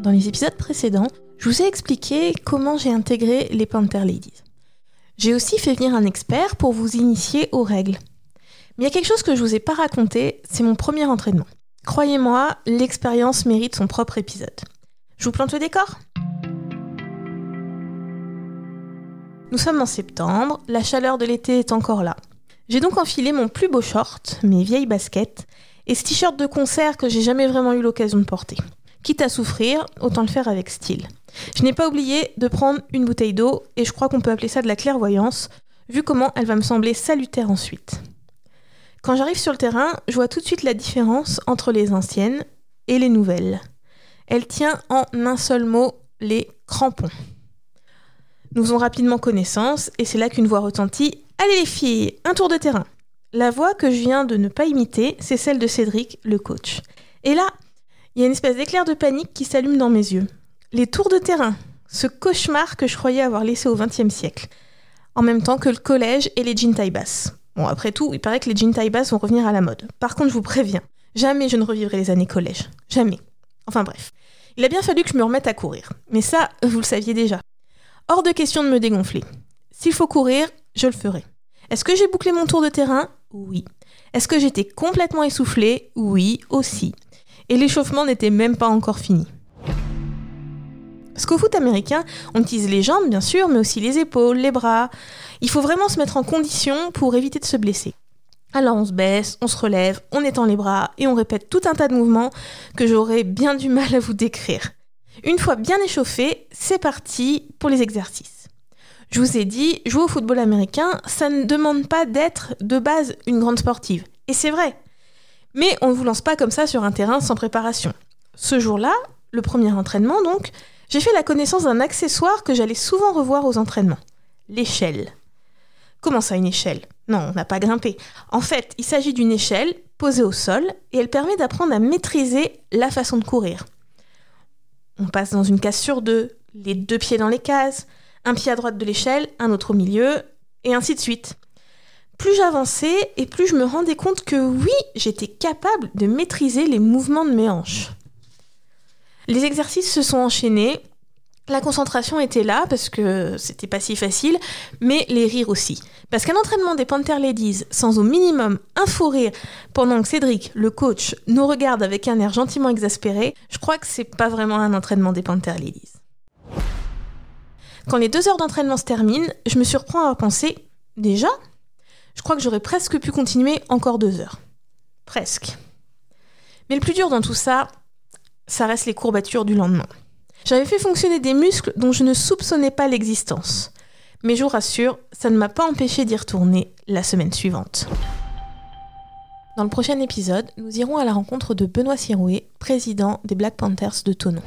Dans les épisodes précédents, je vous ai expliqué comment j'ai intégré les Panther Ladies. J'ai aussi fait venir un expert pour vous initier aux règles. Mais il y a quelque chose que je vous ai pas raconté, c'est mon premier entraînement. Croyez-moi, l'expérience mérite son propre épisode. Je vous plante le décor Nous sommes en septembre, la chaleur de l'été est encore là. J'ai donc enfilé mon plus beau short, mes vieilles baskets, et ce t-shirt de concert que j'ai jamais vraiment eu l'occasion de porter. Quitte à souffrir, autant le faire avec style. Je n'ai pas oublié de prendre une bouteille d'eau, et je crois qu'on peut appeler ça de la clairvoyance, vu comment elle va me sembler salutaire ensuite. Quand j'arrive sur le terrain, je vois tout de suite la différence entre les anciennes et les nouvelles. Elle tient en un seul mot les crampons. Nous faisons rapidement connaissance, et c'est là qu'une voix retentit Allez les filles, un tour de terrain. La voix que je viens de ne pas imiter, c'est celle de Cédric, le coach. Et là, il y a une espèce d'éclair de panique qui s'allume dans mes yeux. Les tours de terrain, ce cauchemar que je croyais avoir laissé au XXe siècle. En même temps que le collège et les jeans taille basse. Bon, après tout, il paraît que les jeans taille basse vont revenir à la mode. Par contre, je vous préviens, jamais je ne revivrai les années collège. Jamais. Enfin bref. Il a bien fallu que je me remette à courir. Mais ça, vous le saviez déjà. Hors de question de me dégonfler. S'il faut courir, je le ferai. Est-ce que j'ai bouclé mon tour de terrain? Oui. Est-ce que j'étais complètement essoufflée Oui, aussi. Et l'échauffement n'était même pas encore fini. Parce qu'au foot américain, on utilise les jambes bien sûr, mais aussi les épaules, les bras. Il faut vraiment se mettre en condition pour éviter de se blesser. Alors on se baisse, on se relève, on étend les bras et on répète tout un tas de mouvements que j'aurais bien du mal à vous décrire. Une fois bien échauffé, c'est parti pour les exercices. Je vous ai dit, jouer au football américain, ça ne demande pas d'être de base une grande sportive. Et c'est vrai. Mais on ne vous lance pas comme ça sur un terrain sans préparation. Ce jour-là, le premier entraînement donc, j'ai fait la connaissance d'un accessoire que j'allais souvent revoir aux entraînements. L'échelle. Comment ça une échelle? Non, on n'a pas grimpé. En fait, il s'agit d'une échelle posée au sol et elle permet d'apprendre à maîtriser la façon de courir. On passe dans une case sur deux, les deux pieds dans les cases, un pied à droite de l'échelle, un autre au milieu, et ainsi de suite. Plus j'avançais et plus je me rendais compte que oui, j'étais capable de maîtriser les mouvements de mes hanches. Les exercices se sont enchaînés, la concentration était là parce que c'était pas si facile, mais les rires aussi. Parce qu'un entraînement des Panther Ladies sans au minimum un fou rire pendant que Cédric, le coach, nous regarde avec un air gentiment exaspéré, je crois que c'est pas vraiment un entraînement des Panther Ladies. Quand les deux heures d'entraînement se terminent, je me surprends à penser déjà Je crois que j'aurais presque pu continuer encore deux heures. Presque. Mais le plus dur dans tout ça, ça reste les courbatures du lendemain. J'avais fait fonctionner des muscles dont je ne soupçonnais pas l'existence. Mais je vous rassure, ça ne m'a pas empêché d'y retourner la semaine suivante. Dans le prochain épisode, nous irons à la rencontre de Benoît Sirouet, président des Black Panthers de Tonon.